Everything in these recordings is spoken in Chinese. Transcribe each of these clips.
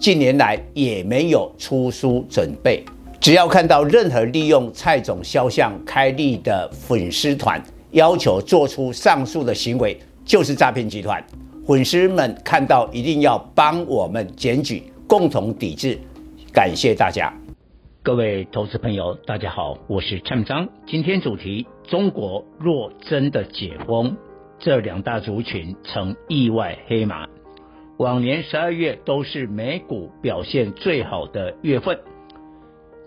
近年来也没有出书准备。只要看到任何利用蔡总肖像开立的粉丝团，要求做出上述的行为，就是诈骗集团。粉丝们看到一定要帮我们检举，共同抵制。感谢大家。各位投资朋友，大家好，我是蔡明彰。今天主题：中国若真的解封，这两大族群成意外黑马。往年十二月都是美股表现最好的月份。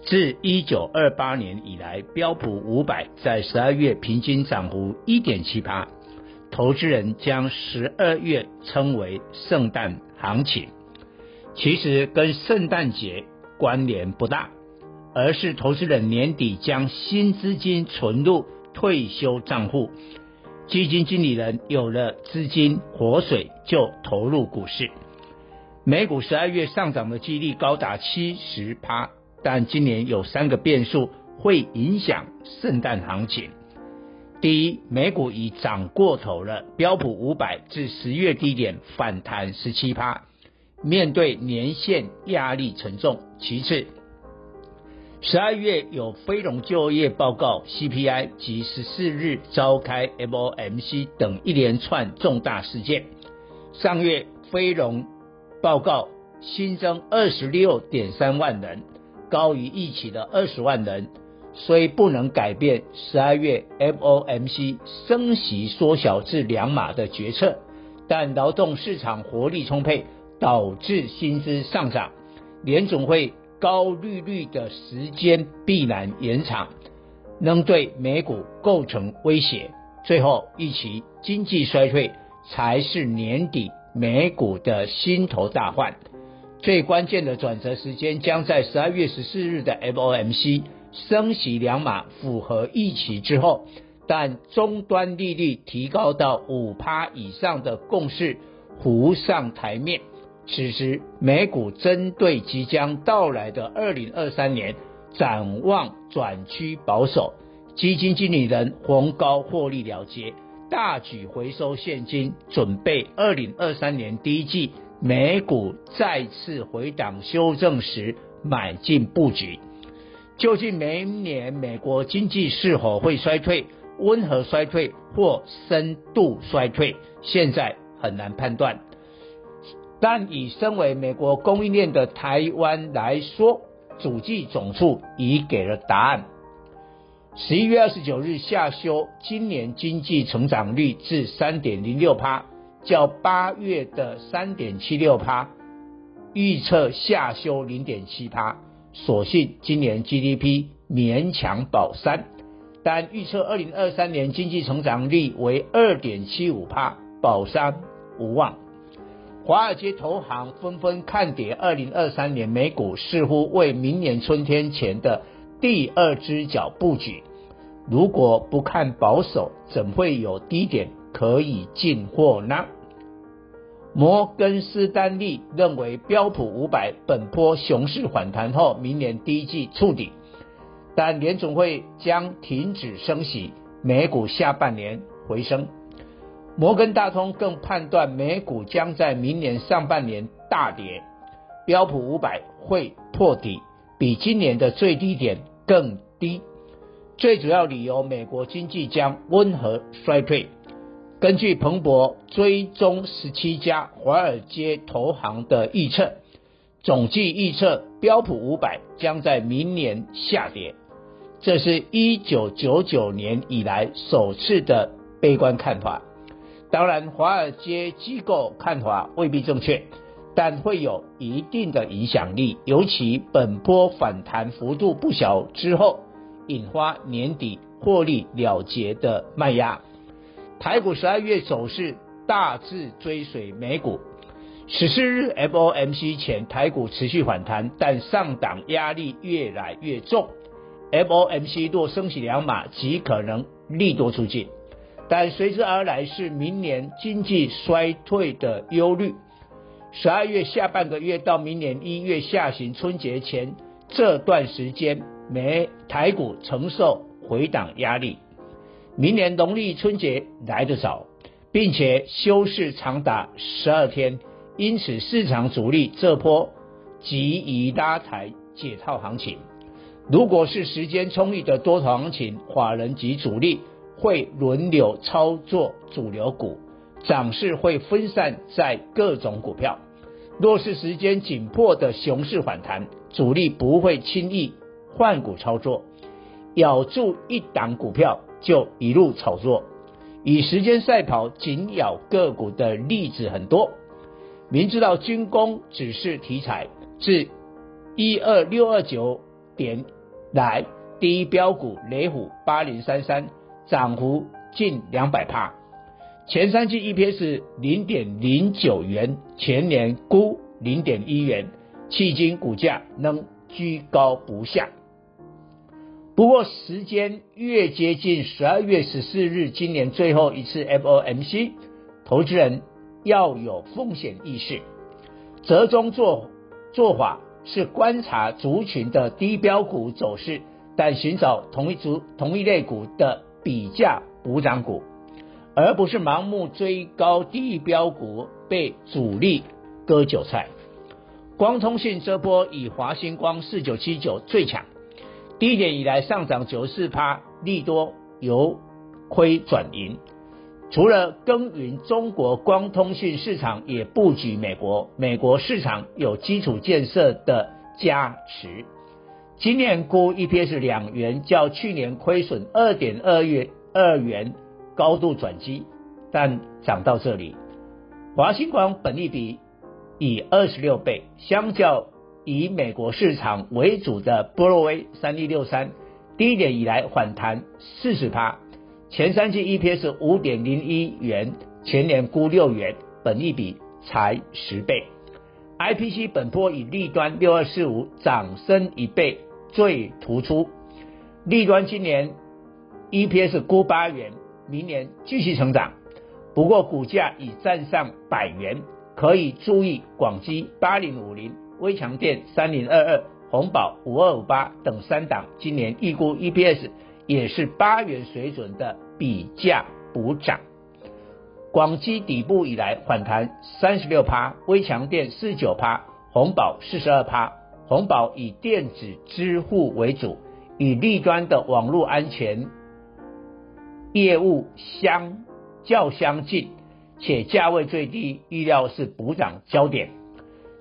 自一九二八年以来，标普五百在十二月平均涨幅一点七八。投资人将十二月称为圣诞行情，其实跟圣诞节关联不大。而是投资人年底将新资金存入退休账户，基金经理人有了资金活水就投入股市。美股十二月上涨的几率高达七十趴，但今年有三个变数会影响圣诞行情。第一，美股已涨过头了，标普五百至十月低点反弹十七趴，面对年线压力沉重。其次，十二月有非农就业报告 CPI 及十四日召开 FOMC 等一连串重大事件。上月非农报告新增二十六点三万人，高于预期的二十万人，虽不能改变十二月 FOMC 升息缩小至两码的决策，但劳动市场活力充沛，导致薪资上涨。联总会。高利率的时间必然延长，能对美股构成威胁。最后，预期经济衰退才是年底美股的心头大患。最关键的转折时间将在十二月十四日的 FOMC 升息两码符合预期之后，但终端利率提高到五趴以上的共识浮上台面。此时，美股针对即将到来的二零二三年展望转趋保守，基金经理人逢高获利了结，大举回收现金，准备二零二三年第一季美股再次回档修正时买进布局。究竟明年美国经济是否会衰退、温和衰退或深度衰退，现在很难判断。但以身为美国供应链的台湾来说，主计总处已给了答案。十一月二十九日下修今年经济成长率至三点零六趴，较八月的三点七六趴预测下修零点七趴，所幸今年 GDP 勉强保三，但预测二零二三年经济成长率为二点七五趴，保三无望。华尔街投行纷纷看跌，二零二三年美股似乎为明年春天前的第二只脚布局。如果不看保守，怎会有低点可以进货呢？摩根斯丹利认为，标普五百本波熊市反弹后，明年第一季触底，但联准会将停止升息，美股下半年回升。摩根大通更判断美股将在明年上半年大跌，标普五百会破底，比今年的最低点更低。最主要理由，美国经济将温和衰退。根据彭博追踪十七家华尔街投行的预测，总计预测标普五百将在明年下跌，这是一九九九年以来首次的悲观看法。当然，华尔街机构看法未必正确，但会有一定的影响力。尤其本波反弹幅度不小之后，引发年底获利了结的卖压。台股十二月走势大致追随美股，十四日 FOMC 前，台股持续反弹，但上档压力越来越重。FOMC 若升息两码，极可能利多出尽，但随之而来是明年经济衰退的忧虑。十二月下半个月到明年一月下旬春节前这段时间，美台股承受回档压力。明年农历春节来得早，并且休市长达十二天。因此，市场主力这波急于拉抬解套行情。如果是时间充裕的多头行情，法人及主力会轮流操作主流股，涨势会分散在各种股票。若是时间紧迫的熊市反弹，主力不会轻易换股操作，咬住一档股票就一路炒作。以时间赛跑紧咬个股的例子很多。明知道军工只是题材，自一二六二九点来，第一标股雷虎八零三三涨幅近两百趴，前三季 EPS 零点零九元，全年估零点一元，迄今股价仍居高不下。不过时间越接近十二月十四日，今年最后一次 FOMC，投资人。要有风险意识，折中做做法是观察族群的低标股走势，但寻找同一族同一类股的比价补涨股，而不是盲目追高低标股被主力割韭菜。光通讯这波以华星光四九七九最强，低点以来上涨九十四趴，利多由亏转盈。除了耕耘中国光通讯市场，也布局美国。美国市场有基础建设的加持。今年估 EPS 两元，较去年亏损二点二元二元高度转机，但涨到这里，华星光本利比以二十六倍，相较以美国市场为主的波若威三一六三，低点以来反弹四十趴。前三季 EPS 五点零一元，全年估六元，本利比才十倍。IPC 本波以利端六二四五涨升一倍最突出，利端今年 EPS 估八元，明年继续成长，不过股价已站上百元，可以注意广基八零五零、威强电三零二二、鸿宝五二五八等三档，今年预估 EPS 也是八元水准的。比价补涨，广基底部以来反弹三十六趴，威强电四十九趴，鸿宝四十二趴。鸿宝以电子支付为主，与立端的网络安全业务相较相近，且价位最低，预料是补涨焦点。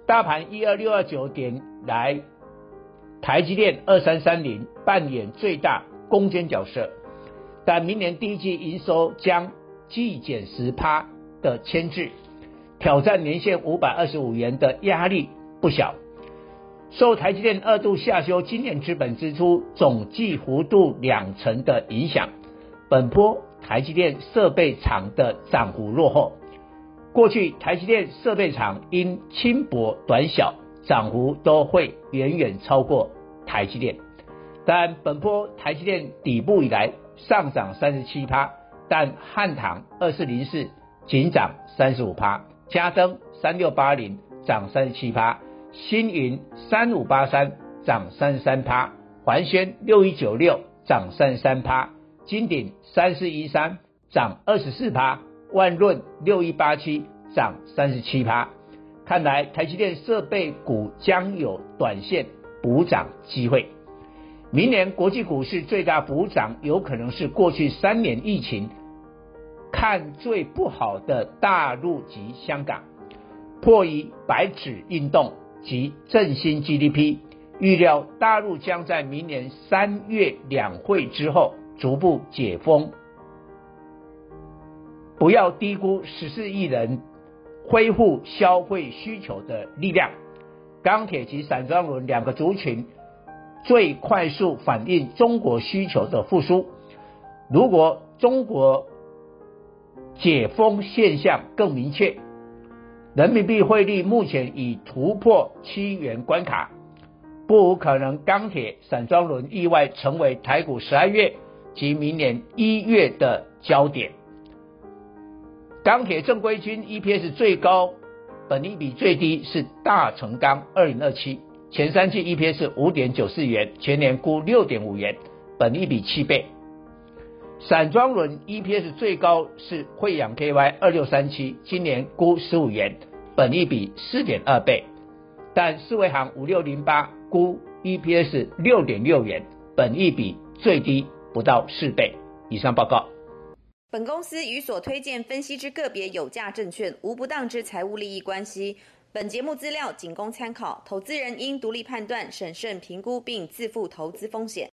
大盘一二六二九点来，台积电二三三零扮演最大攻坚角色。但明年第一季营收将季减十趴的牵制，挑战年线五百二十五元的压力不小。受台积电二度下修今年资本支出总计幅度两成的影响，本波台积电设备厂的涨幅落后。过去台积电设备厂因轻薄短小，涨幅都会远远超过台积电。但本波台积电底部以来，上涨三十七趴，但汉唐二四零四仅涨三十五趴，嘉登三六八零涨三十七趴，星云三五八三涨三十三趴，环轩六一九六涨三十三趴，金鼎三四一三涨二十四趴，万润六一八七涨三十七趴。看来台积电设备股将有短线补涨机会。明年国际股市最大补涨，有可能是过去三年疫情看最不好的大陆及香港，迫于白纸运动及振兴 GDP，预料大陆将在明年三月两会之后逐步解封。不要低估十四亿人恢复消费需求的力量，钢铁及散装轮两个族群。最快速反映中国需求的复苏。如果中国解封现象更明确，人民币汇率目前已突破七元关卡，不无可能钢铁、散装轮意外成为台股十二月及明年一月的焦点。钢铁正规军 EPS 最高，本利比最低是大成钢二零二七，前三季 EPS 五点九四元，全年估六点五元，本利比七倍。散装轮 EPS 最高是慧洋 KY 二六三七，今年估十五元，本益比四点二倍。但四维行五六零八估 EPS 六点六元，本益比最低不到四倍。以上报告。本公司与所推荐分析之个别有价证券无不当之财务利益关系。本节目资料仅供参考，投资人应独立判断、审慎评估并自负投资风险。